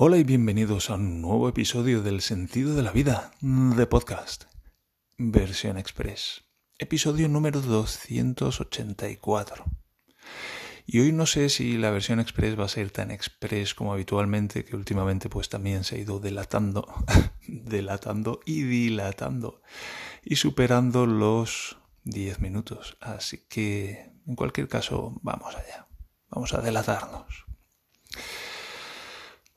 Hola y bienvenidos a un nuevo episodio del Sentido de la Vida de podcast, versión express, episodio número 284. Y hoy no sé si la versión express va a ser tan express como habitualmente, que últimamente pues también se ha ido delatando, delatando y dilatando y superando los 10 minutos. Así que, en cualquier caso, vamos allá, vamos a delatarnos.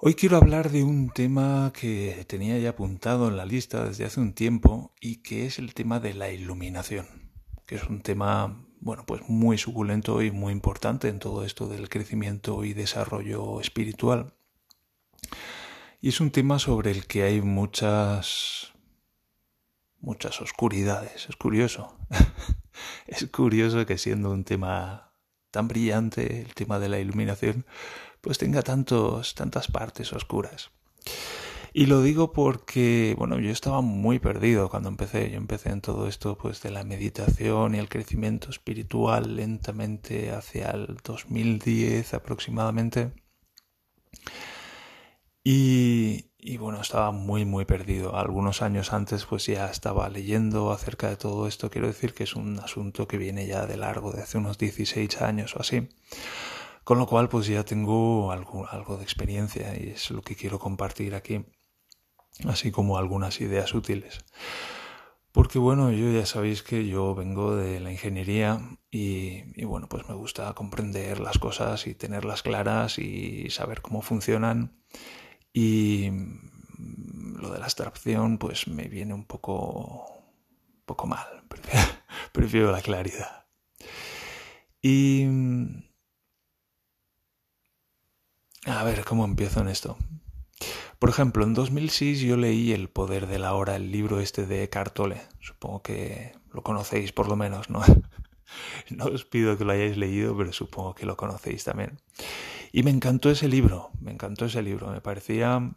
Hoy quiero hablar de un tema que tenía ya apuntado en la lista desde hace un tiempo y que es el tema de la iluminación, que es un tema, bueno, pues muy suculento y muy importante en todo esto del crecimiento y desarrollo espiritual. Y es un tema sobre el que hay muchas muchas oscuridades, es curioso. es curioso que siendo un tema tan brillante, el tema de la iluminación, pues tenga tantos, tantas partes oscuras. Y lo digo porque, bueno, yo estaba muy perdido cuando empecé. Yo empecé en todo esto, pues, de la meditación y el crecimiento espiritual lentamente hacia el 2010 aproximadamente. Y, y bueno, estaba muy, muy perdido. Algunos años antes, pues ya estaba leyendo acerca de todo esto. Quiero decir que es un asunto que viene ya de largo, de hace unos 16 años o así. Con lo cual, pues ya tengo algo, algo de experiencia y es lo que quiero compartir aquí, así como algunas ideas útiles. Porque bueno, yo ya sabéis que yo vengo de la ingeniería y, bueno, pues me gusta comprender las cosas y tenerlas claras y saber cómo funcionan. Y lo de la abstracción pues me viene un poco, poco mal. Prefiero la claridad. Y a ver, ¿cómo empiezo en esto? Por ejemplo, en 2006 yo leí El poder de la hora, el libro este de Cartole. Supongo que lo conocéis por lo menos, ¿no? no os pido que lo hayáis leído, pero supongo que lo conocéis también. Y me encantó ese libro, me encantó ese libro. Me parecía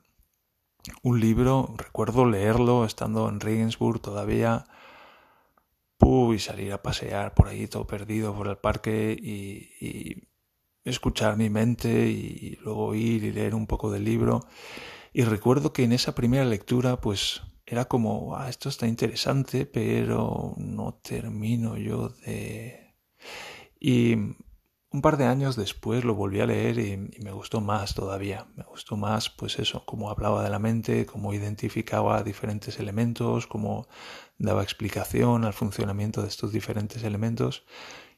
un libro, recuerdo leerlo estando en Regensburg todavía, y salir a pasear por ahí todo perdido por el parque y, y escuchar mi mente y luego ir y leer un poco del libro. Y recuerdo que en esa primera lectura, pues era como, ah, esto está interesante, pero no termino yo de... Y un par de años después lo volví a leer y, y, me gustó más todavía. Me gustó más, pues eso, cómo hablaba de la mente, cómo identificaba diferentes elementos, cómo daba explicación al funcionamiento de estos diferentes elementos.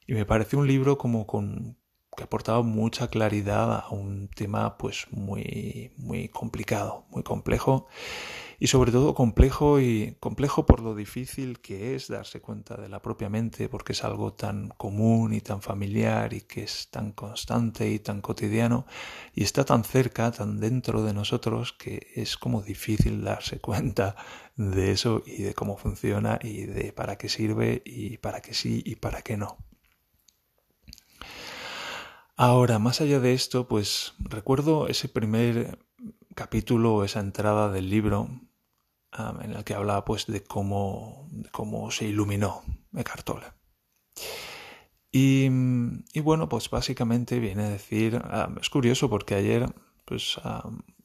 Y me pareció un libro como con, que aportaba mucha claridad a un tema pues muy muy complicado, muy complejo y sobre todo complejo y complejo por lo difícil que es darse cuenta de la propia mente porque es algo tan común y tan familiar y que es tan constante y tan cotidiano y está tan cerca, tan dentro de nosotros que es como difícil darse cuenta de eso y de cómo funciona y de para qué sirve y para qué sí y para qué no. Ahora, más allá de esto, pues recuerdo ese primer capítulo, esa entrada del libro en el que hablaba pues de cómo, cómo se iluminó Eckhart Tolle. Y, y, bueno, pues básicamente viene a decir, es curioso porque ayer, pues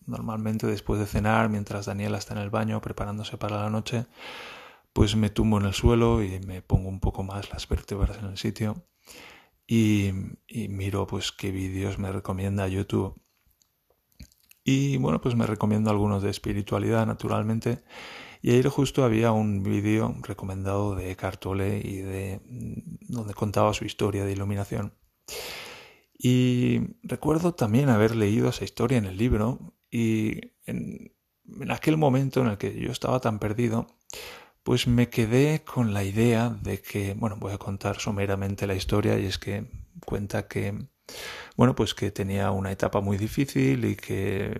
normalmente después de cenar, mientras Daniela está en el baño preparándose para la noche, pues me tumbo en el suelo y me pongo un poco más las vértebras en el sitio y, miro pues qué vídeos me recomienda YouTube. Y bueno, pues me recomiendo algunos de espiritualidad, naturalmente. Y ayer justo había un vídeo recomendado de Cartole y de donde contaba su historia de iluminación. Y recuerdo también haber leído esa historia en el libro y en, en aquel momento en el que yo estaba tan perdido, pues me quedé con la idea de que, bueno, voy a contar someramente la historia y es que cuenta que, bueno, pues que tenía una etapa muy difícil y que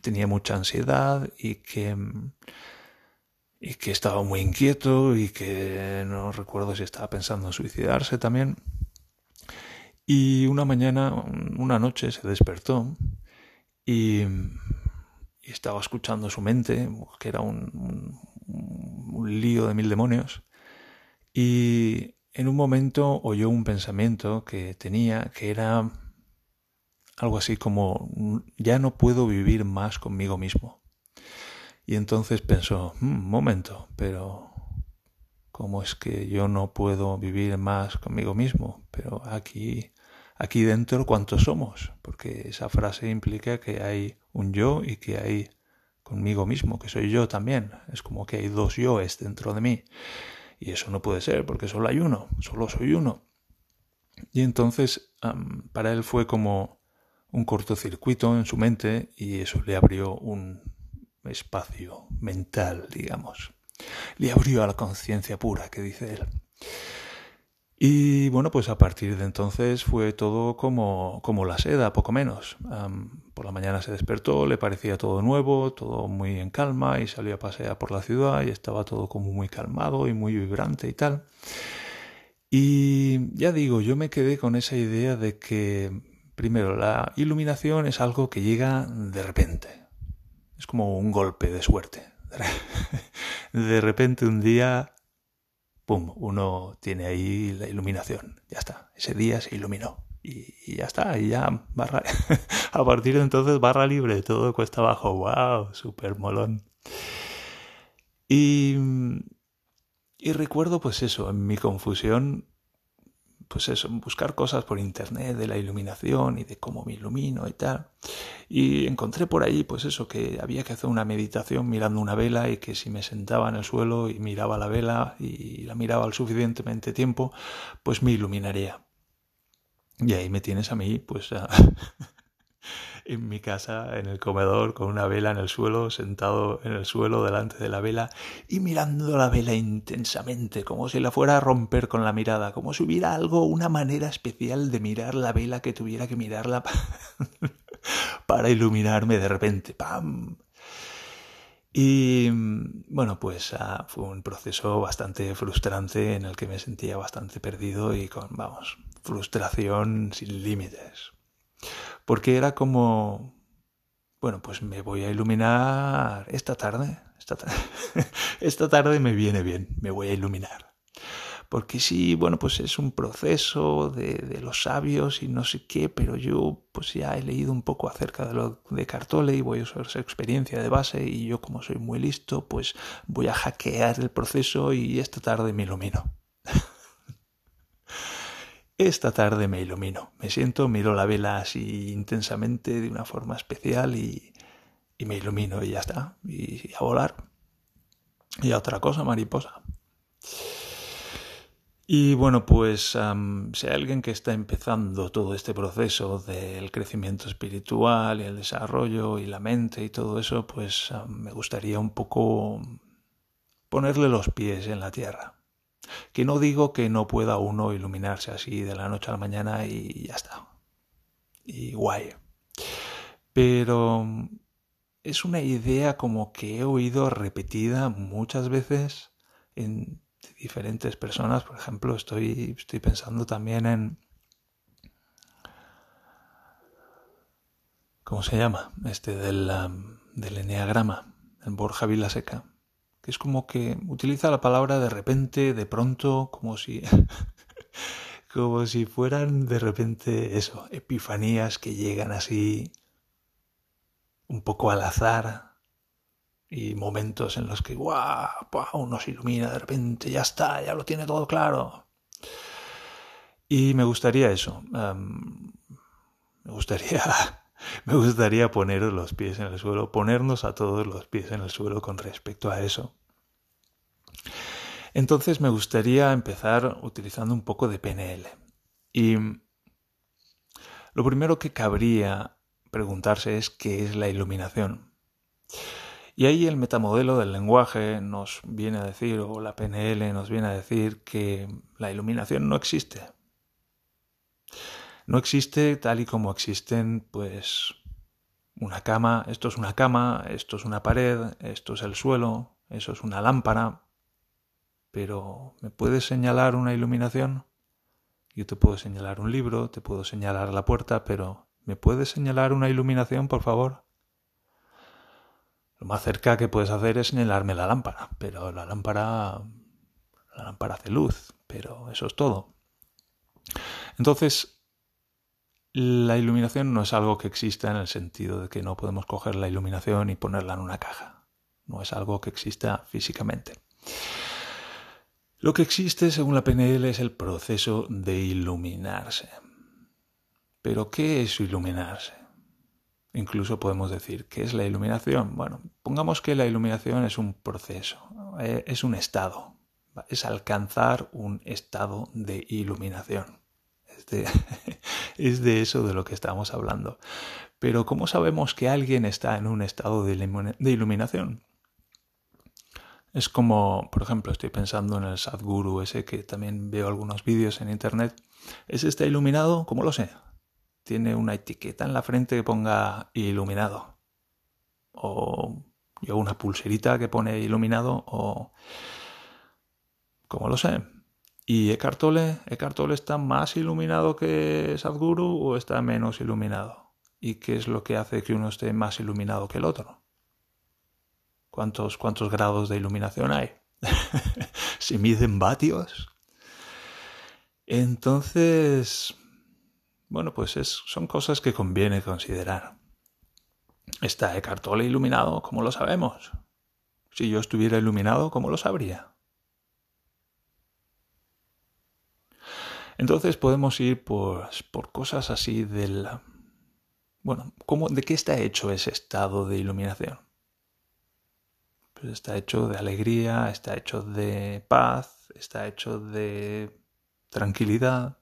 tenía mucha ansiedad y que y que estaba muy inquieto y que no recuerdo si estaba pensando en suicidarse también. Y una mañana, una noche se despertó y y estaba escuchando su mente, que era un, un, lío de mil demonios, y en un momento oyó un pensamiento que tenía, que era algo así como ya no puedo vivir más conmigo mismo. Y entonces pensó, hmm, momento, pero ¿cómo es que yo no puedo vivir más conmigo mismo? Pero aquí, aquí dentro, ¿cuántos somos? Porque esa frase implica que hay un yo y que hay conmigo mismo, que soy yo también. Es como que hay dos yoes dentro de mí. Y eso no puede ser, porque solo hay uno, solo soy uno. Y entonces para él fue como un cortocircuito en su mente y eso le abrió un espacio mental, digamos. Le abrió a la conciencia pura, que dice él. Y bueno, pues a partir de entonces fue todo como, como la seda, poco menos. por la mañana se despertó, le parecía todo nuevo, todo muy en calma y salió a pasear por la ciudad y estaba todo como muy calmado y muy vibrante y tal. Y ya digo, yo me quedé con esa idea de que, primero, la iluminación es algo que llega de repente. Es como un golpe de suerte. De repente un día, ¡pum!, uno tiene ahí la iluminación. Ya está, ese día se iluminó. Y, ya está, y ya barra... a partir de entonces barra libre, todo cuesta abajo. ¡Wow! Súper molón. Y y recuerdo pues eso, en mi confusión, pues eso, buscar cosas por internet de la iluminación y de cómo me ilumino y tal. Y encontré por ahí pues eso, que había que hacer una meditación mirando una vela y que si me sentaba en el suelo y miraba la vela y la miraba al suficientemente tiempo, pues me iluminaría. Y ahí me tienes a mí, pues a, en mi casa, en el comedor, con una vela en el suelo, sentado en el suelo delante de la vela y mirando la vela intensamente, como si la fuera a romper con la mirada, como si hubiera algo, una manera especial de mirar la vela que tuviera que mirarla para iluminarme de repente. ¡Pam! Y bueno, pues ah, fue un proceso bastante frustrante en el que me sentía bastante perdido y con, vamos, frustración sin límites porque era como, bueno, pues me voy a iluminar esta tarde, esta, tarde, esta tarde me viene bien, me voy a iluminar. Porque sí, bueno, pues es un proceso de, los sabios y no sé qué, pero yo pues ya he leído un poco acerca de de Cartole y voy a usar esa experiencia de base y yo como soy muy listo, pues voy a hackear el proceso y esta tarde me ilumino. Esta tarde me ilumino, me siento, miro la vela así intensamente de una forma especial y, me ilumino y ya está, y, a volar. Y a otra cosa, mariposa. Y bueno, pues si hay alguien que está empezando todo este proceso del crecimiento espiritual y el desarrollo y la mente y todo eso, pues me gustaría un poco ponerle los pies en la tierra. Que no digo que no pueda uno iluminarse así de la noche a la mañana y ya está. Y guay. Pero es una idea como que he oído repetida muchas veces en diferentes personas. Por ejemplo, estoy, estoy pensando también en... ¿Cómo se llama? Este del, del Enneagrama, en Borja Vilaseca que es como que utiliza la palabra de repente, de pronto, como si como si fueran de repente eso, epifanías que llegan así un poco al azar y momentos en los que ¡guau! ¡Wow! uno se ilumina de repente, ya está, ya lo tiene todo claro. Y me gustaría eso. me gustaría me gustaría poner los pies en el suelo, ponernos a todos los pies en el suelo con respecto a eso. Entonces me gustaría empezar utilizando un poco de PNL. Y lo primero que cabría preguntarse es qué es la iluminación. Y ahí el metamodelo del lenguaje nos viene a decir, o la PNL nos viene a decir, que la iluminación no existe no existe tal y como existen, pues, una cama, esto es una cama, esto es una pared, esto es el suelo, eso es una lámpara. Pero, ¿me puedes señalar una iluminación? Yo te puedo señalar un libro, te puedo señalar la puerta, pero ¿me puedes señalar una iluminación, por favor? Lo más cerca que puedes hacer es señalarme la lámpara, pero la lámpara la lámpara hace luz, pero eso es todo. Entonces, La iluminación no es algo que exista en el sentido de que no podemos coger la iluminación y ponerla en una caja. No es algo que exista físicamente. Lo que existe, según la PNL, es el proceso de iluminarse. Pero, ¿qué es iluminarse? Incluso podemos decir, ¿qué es la iluminación? Bueno, pongamos que la iluminación es un proceso, eh, es un estado, es alcanzar un estado de iluminación. Es de, eso de lo que estamos hablando. Pero ¿cómo sabemos que alguien está en un estado de iluminación? Es como, por ejemplo, estoy pensando en el Sadhguru ese que también veo algunos vídeos en internet. ¿Ese está iluminado? ¿Cómo lo sé? Tiene una etiqueta en la frente que ponga iluminado. O yo una pulserita que pone iluminado o... ¿Cómo lo sé? ¿Y Eckhart Tolle? ¿Eckhart Tolle está más iluminado que Sadhguru o está menos iluminado? ¿Y qué es lo que hace que uno esté más iluminado que el otro? ¿Cuántos, cuántos grados de iluminación hay? ¿Se miden vatios? Entonces, bueno, pues es, son cosas que conviene considerar. ¿Está Eckhart Tolle iluminado? ¿Cómo lo sabemos? Si yo estuviera iluminado, ¿cómo lo sabría? Entonces podemos ir por, por cosas así del... Bueno, ¿cómo, ¿de qué está hecho ese estado de iluminación? Pues está hecho de alegría, está hecho de paz, está hecho de tranquilidad.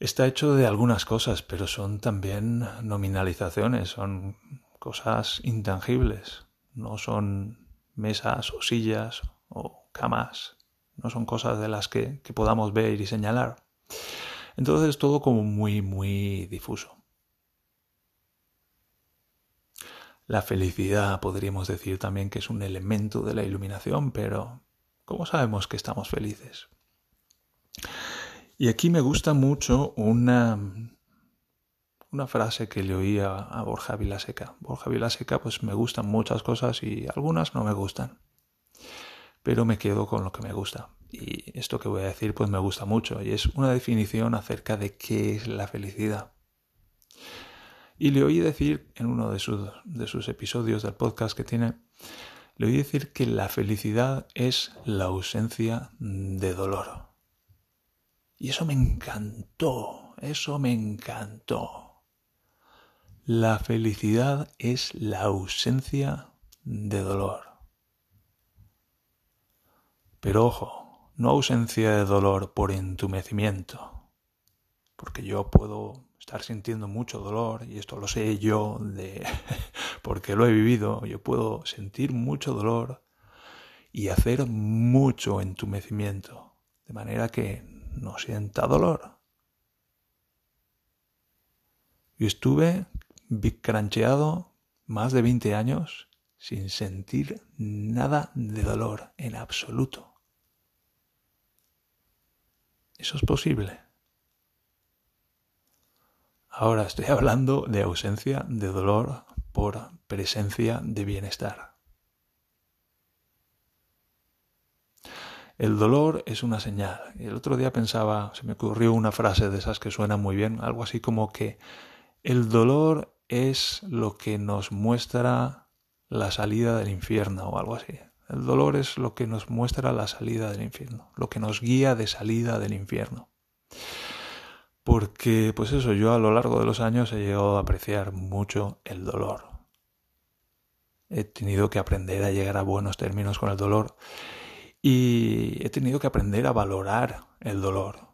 Está hecho de algunas cosas, pero son también nominalizaciones, son cosas intangibles, no son mesas o sillas o camas, no son cosas de las que, que podamos ver y señalar. Entonces todo como muy, muy difuso. La felicidad podríamos decir también que es un elemento de la iluminación, pero ¿cómo sabemos que estamos felices? Y aquí me gusta mucho una, una frase que le oí a, Borja Vilaseca. Borja Vilaseca, pues me gustan muchas cosas y algunas no me gustan. Pero me quedo con lo que me gusta. Y esto que voy a decir, pues me gusta mucho. Y es una definición acerca de qué es la felicidad. Y le oí decir en uno de sus, de sus episodios del podcast que tiene, le oí decir que la felicidad es la ausencia de dolor. Y eso me encantó, eso me encantó. La felicidad es la ausencia de dolor. Pero ojo, no ausencia de dolor por entumecimiento, porque yo puedo estar sintiendo mucho dolor, y esto lo sé yo de porque lo he vivido, yo puedo sentir mucho dolor y hacer mucho entumecimiento, de manera que no sienta dolor. Y estuve crancheado más de 20 años sin sentir nada de dolor en absoluto. ¿Eso es posible? Ahora estoy hablando de ausencia de dolor por presencia de bienestar. El dolor es una señal. El otro día pensaba, se me ocurrió una frase de esas que suenan muy bien, algo así como que el dolor es lo que nos muestra la salida del infierno o algo así. El dolor es lo que nos muestra la salida del infierno, lo que nos guía de salida del infierno porque pues eso, yo a lo largo de los años he llegado a apreciar mucho el dolor. He tenido que aprender a llegar a buenos términos con el dolor y he tenido que aprender a valorar el dolor,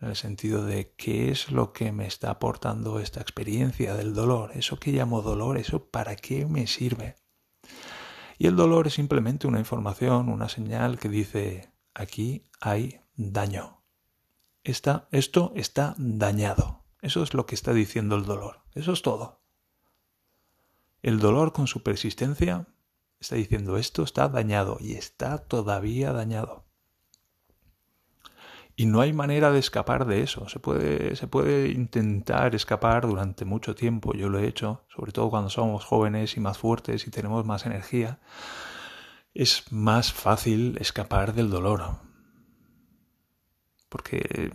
en el sentido de qué es lo que me está aportando esta experiencia del dolor, eso que llamo dolor, eso para qué me sirve. Y el dolor es simplemente una información, una señal que dice aquí hay daño esto está dañado. Eso es lo que está diciendo el dolor. Eso es todo. El dolor con su persistencia está diciendo esto está dañado y está todavía dañado. Y no hay manera de escapar de eso. Se puede, se puede intentar escapar durante mucho tiempo. Yo lo he hecho, sobre todo cuando somos jóvenes y más fuertes y tenemos más energía. Es más fácil escapar del dolor porque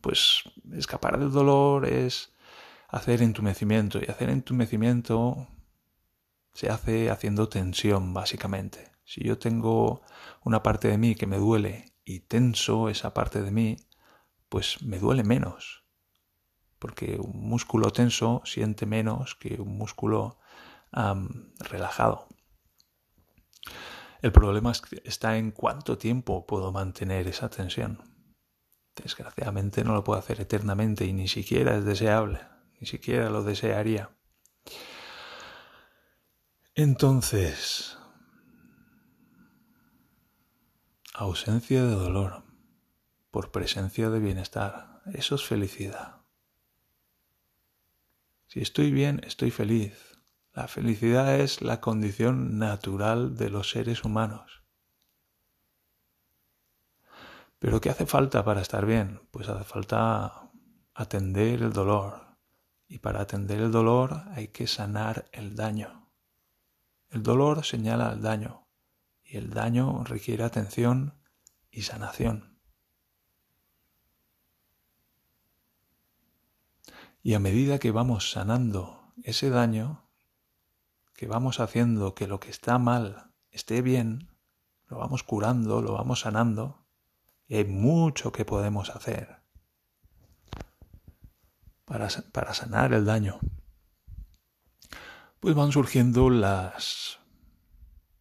pues escapar del dolor es hacer entumecimiento y hacer entumecimiento se hace haciendo tensión básicamente. Si yo tengo una parte de mí que me duele y tenso esa parte de mí, pues me duele menos. Porque un músculo tenso siente menos que un músculo relajado. El problema está en cuánto tiempo puedo mantener esa tensión. Desgraciadamente no lo puedo hacer eternamente y ni siquiera es deseable, ni siquiera lo desearía. Entonces, ausencia de dolor por presencia de bienestar, eso es felicidad. Si estoy bien, estoy feliz. La felicidad es la condición natural de los seres humanos. Pero ¿qué hace falta para estar bien? Pues hace falta atender el dolor. Y para atender el dolor hay que sanar el daño. El dolor señala el daño y el daño requiere atención y sanación. Y a medida que vamos sanando ese daño, que vamos haciendo que lo que está mal esté bien, lo vamos curando, lo vamos sanando, y hay mucho que podemos hacer para, para sanar el daño. Pues van surgiendo las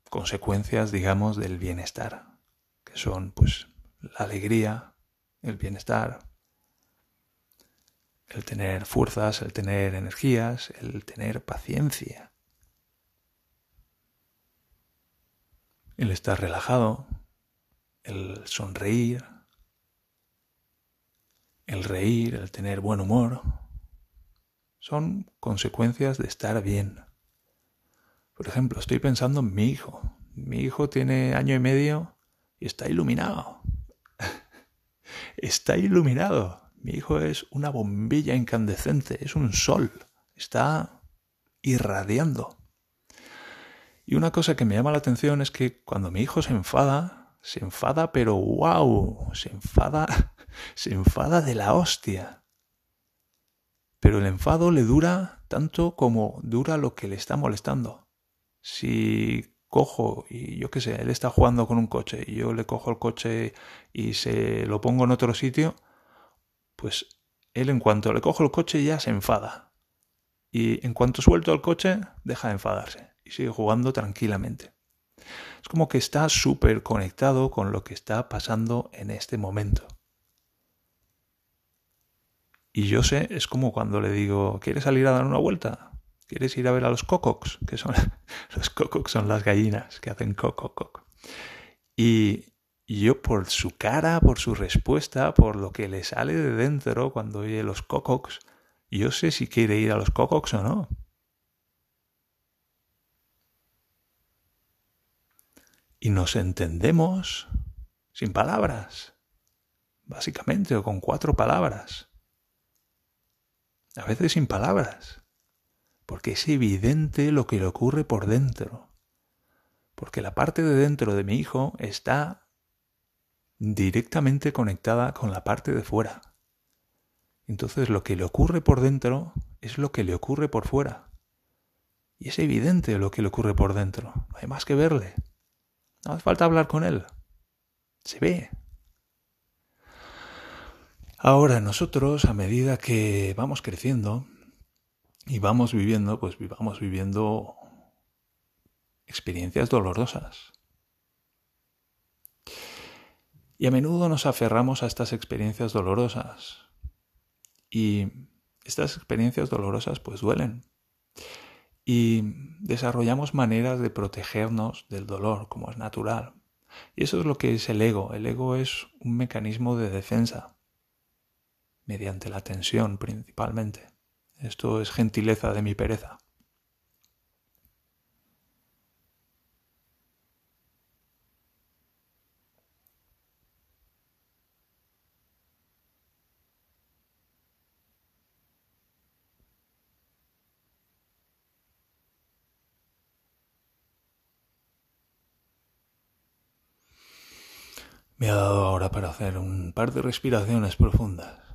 consecuencias, digamos, del bienestar, que son pues la alegría, el bienestar, el tener fuerzas, el tener energías, el tener paciencia, el estar relajado, el sonreír, el reír, el tener buen humor, son consecuencias de estar bien. Por ejemplo, estoy pensando en mi hijo. Mi hijo tiene año y medio y está iluminado. está iluminado. Mi hijo es una bombilla incandescente, es un sol. Está irradiando. Y una cosa que me llama la atención es que cuando mi hijo se enfada, se enfada, pero wow, se enfada, se enfada de la hostia. Pero el enfado le dura tanto como dura lo que le está molestando. Si cojo y yo qué sé, él está jugando con un coche y yo le cojo el coche y se lo pongo en otro sitio, pues él en cuanto le cojo el coche ya se enfada. Y en cuanto suelto el coche, deja de enfadarse y sigue jugando tranquilamente. Es como que está súper conectado con lo que está pasando en este momento. Y yo sé, es como cuando le digo, ¿quieres salir a dar una vuelta? ¿Quieres ir a ver a los cocox? Que son los cocox son las gallinas que hacen coco Y yo por su cara, por su respuesta, por lo que le sale de dentro cuando oye los cocox, yo sé si quiere ir a los cocox o no. y nos entendemos sin palabras, básicamente, o con cuatro palabras. A veces sin palabras, porque es evidente lo que le ocurre por dentro, porque la parte de dentro de mi hijo está directamente conectada con la parte de fuera. Entonces lo que le ocurre por dentro es lo que le ocurre por fuera. Y es evidente lo que le ocurre por dentro. No hay más que verle. No hace falta hablar con él. Se ve. Ahora nosotros, a medida que vamos creciendo y vamos viviendo, pues vamos viviendo experiencias dolorosas. Y a menudo nos aferramos a estas experiencias dolorosas. Y estas experiencias dolorosas pues duelen y desarrollamos maneras de protegernos del dolor, como es natural. Y eso es lo que es el ego. El ego es un mecanismo de defensa, mediante la tensión principalmente. Esto es gentileza de mi pereza. Me ha dado ahora para hacer un par de respiraciones profundas.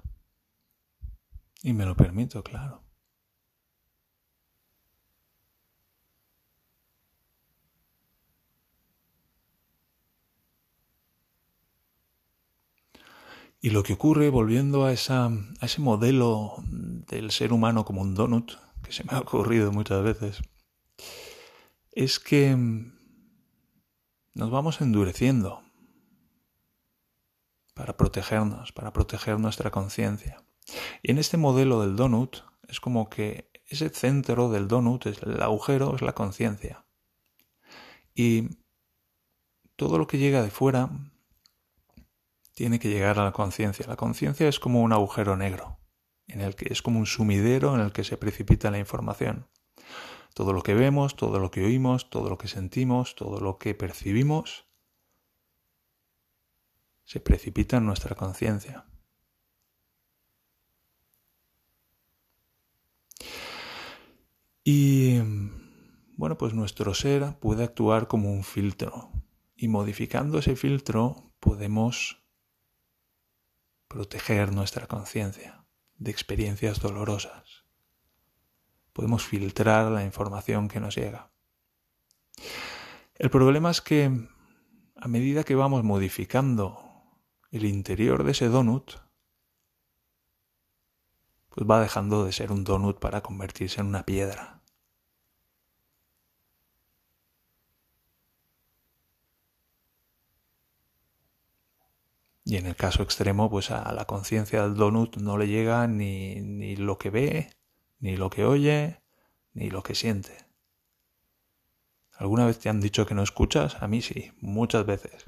Y me lo permito, claro. Y lo que ocurre, volviendo a, esa, a ese modelo del ser humano como un donut, que se me ha ocurrido muchas veces, es que nos vamos endureciendo para protegernos, para proteger nuestra conciencia. Y en este modelo del donut es como que ese centro del donut, el agujero, es la conciencia. Y todo lo que llega de fuera tiene que llegar a la conciencia. La conciencia es como un agujero negro, en el que es como un sumidero en el que se precipita la información. Todo lo que vemos, todo lo que oímos, todo lo que sentimos, todo lo que percibimos, se precipita en nuestra conciencia. Y bueno, pues nuestro ser puede actuar como un filtro y modificando ese filtro podemos proteger nuestra conciencia de experiencias dolorosas. Podemos filtrar la información que nos llega. El problema es que a medida que vamos modificando el interior de ese donut, pues va dejando de ser un donut para convertirse en una piedra. Y en el caso extremo, pues a la conciencia del donut no le llega ni, ni lo que ve, ni lo que oye, ni lo que siente. ¿Alguna vez te han dicho que no escuchas? A mí sí, muchas veces.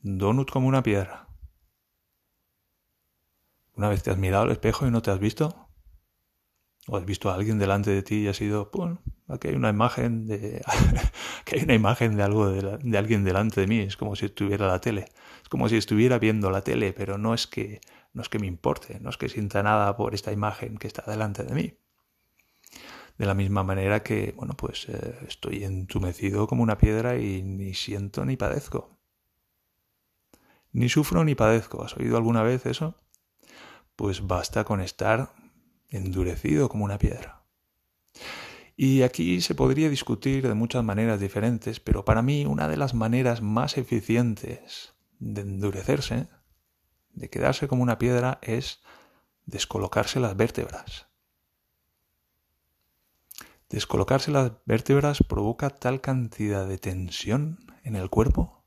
Donut como una piedra. ¿Una vez te has mirado al espejo y no te has visto? ¿O has visto a alguien delante de ti y has sido, ¡pum! Aquí hay una imagen de, que hay una imagen de algo de, alguien delante de mí. Es como si estuviera la tele. Es como si estuviera viendo la tele, pero no es que no es que me importe, no es que sienta nada por esta imagen que está delante de mí. De la misma manera que, bueno, pues eh, estoy entumecido como una piedra y ni siento ni padezco. Ni sufro ni padezco. ¿Has oído alguna vez eso? Pues basta con estar endurecido como una piedra. Y aquí se podría discutir de muchas maneras diferentes, pero para mí una de las maneras más eficientes de endurecerse, de quedarse como una piedra, es descolocarse las vértebras. Descolocarse las vértebras provoca tal cantidad de tensión en el cuerpo,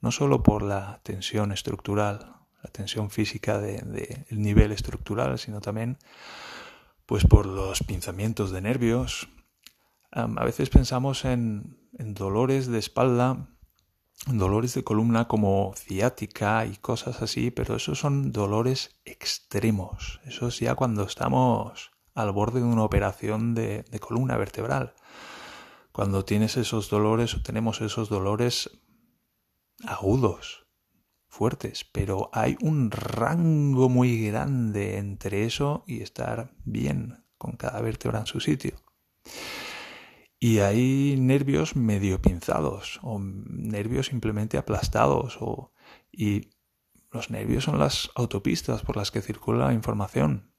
no solo por la tensión estructural, la tensión física del de, nivel estructural, sino también pues por los pinzamientos de nervios. a veces pensamos en, en dolores de espalda, dolores de columna como ciática y cosas así, pero esos son dolores extremos. Eso es ya cuando estamos al borde de una operación de, de columna vertebral. Cuando tienes esos dolores o tenemos esos dolores agudos, fuertes, pero hay un rango muy grande entre eso y estar bien con cada vértebra en su sitio. Y hay nervios medio pinzados o nervios simplemente aplastados o, y los nervios son las autopistas por las que circula la información.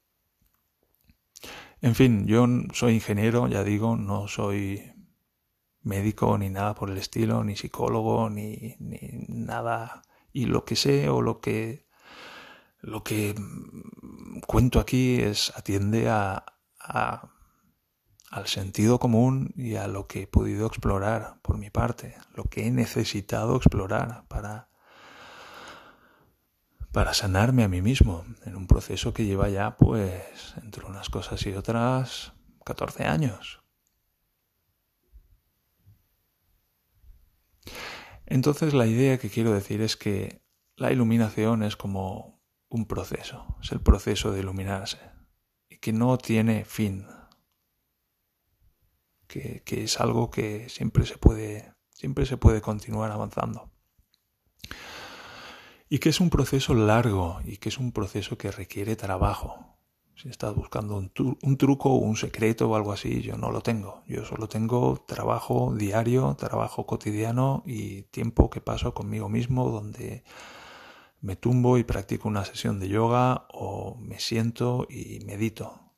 En fin, yo soy ingeniero, ya digo, no soy médico ni nada por el estilo, ni psicólogo, ni, ni nada y lo que sé o lo que lo que cuento aquí es atiende a, a, al sentido común y a lo que he podido explorar por mi parte, lo que he necesitado explorar para para sanarme a mí mismo en un proceso que lleva ya pues entre unas cosas y otras 14 años. Entonces la idea que quiero decir es que la iluminación es como un proceso, es el proceso de iluminarse y que no tiene fin, que, es algo que siempre se puede, siempre se puede continuar avanzando. Y que es un proceso largo y que es un proceso que requiere trabajo, Si estás buscando un, truco o un secreto o algo así, yo no lo tengo. Yo solo tengo trabajo diario, trabajo cotidiano y tiempo que paso conmigo mismo donde me tumbo y practico una sesión de yoga o me siento y medito.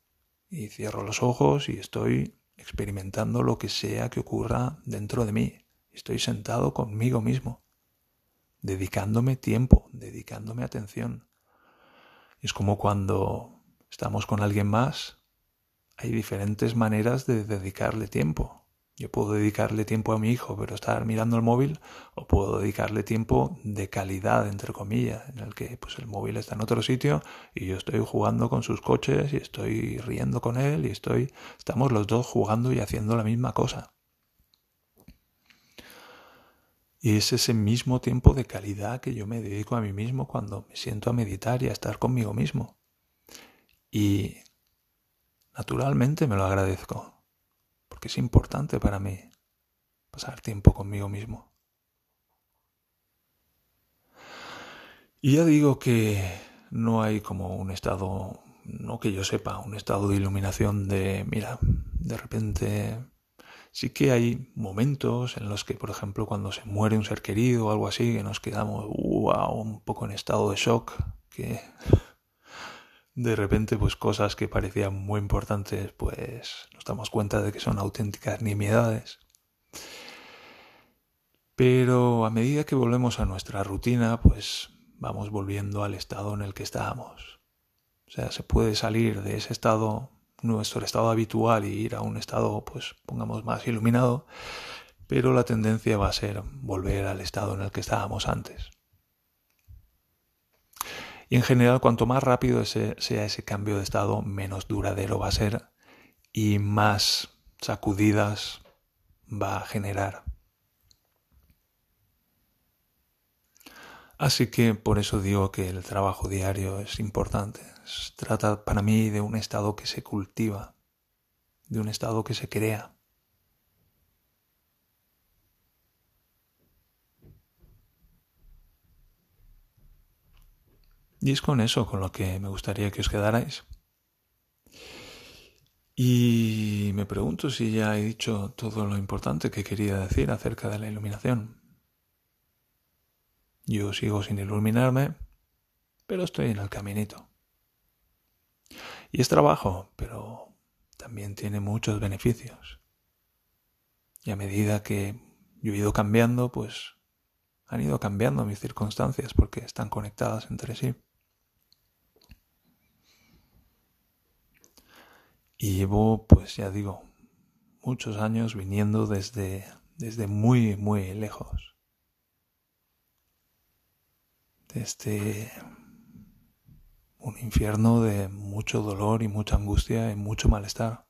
Y cierro los ojos y estoy experimentando lo que sea que ocurra dentro de mí. Estoy sentado conmigo mismo, dedicándome tiempo, dedicándome atención. Es como cuando estamos con alguien más, hay diferentes maneras de dedicarle tiempo. Yo puedo dedicarle tiempo a mi hijo, pero estar mirando el móvil, o puedo dedicarle tiempo de calidad, entre comillas, en el que pues el móvil está en otro sitio y yo estoy jugando con sus coches y estoy riendo con él y estoy estamos los dos jugando y haciendo la misma cosa. Y es ese mismo tiempo de calidad que yo me dedico a mí mismo cuando me siento a meditar y a estar conmigo mismo. Y naturalmente me lo agradezco, porque es importante para mí pasar tiempo conmigo mismo. Y ya digo que no hay como un estado, no que yo sepa, un estado de iluminación de, mira, de repente sí que hay momentos en los que, por ejemplo, cuando se muere un ser querido o algo así, que nos quedamos wow, un poco en estado de shock, que de repente pues cosas que parecían muy importantes pues nos damos cuenta de que son auténticas nimiedades. Pero a medida que volvemos a nuestra rutina pues vamos volviendo al estado en el que estábamos. O sea, se puede salir de ese estado, nuestro estado habitual, y ir a un estado, pues, pongamos más iluminado, pero la tendencia va a ser volver al estado en el que estábamos antes. Y en general, cuanto más rápido sea ese cambio de estado, menos duradero va a ser y más sacudidas va a generar. Así que por eso digo que el trabajo diario es importante. Trata para mí de un estado que se cultiva, de un estado que se crea. Y es con eso con lo que me gustaría que os quedarais. Y me pregunto si ya he dicho todo lo importante que quería decir acerca de la iluminación. Yo sigo sin iluminarme, pero estoy en el caminito. Y es trabajo, pero también tiene muchos beneficios. Y a medida que yo he ido cambiando, pues han ido cambiando mis circunstancias porque están conectadas entre sí. Y llevo, pues ya digo, muchos años viniendo desde, desde muy, muy lejos. Desde un infierno de mucho dolor y mucha angustia y mucho malestar.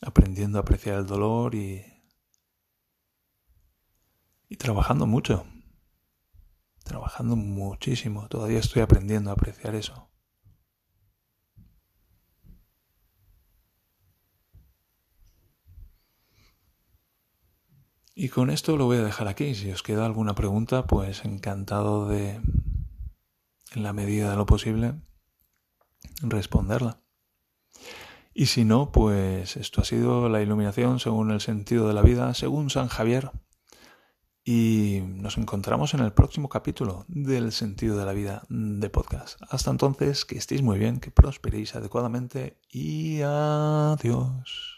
Aprendiendo a apreciar el dolor y, y trabajando mucho. Trabajando muchísimo. Todavía estoy aprendiendo a apreciar eso. Y con esto lo voy a dejar aquí. Si os queda alguna pregunta, pues encantado de, en la medida de lo posible, responderla. Y si no, pues esto ha sido la iluminación según el sentido de la vida, según San Javier. Y nos encontramos en el próximo capítulo del sentido de la vida de podcast. Hasta entonces, que estéis muy bien, que prosperéis adecuadamente y adiós.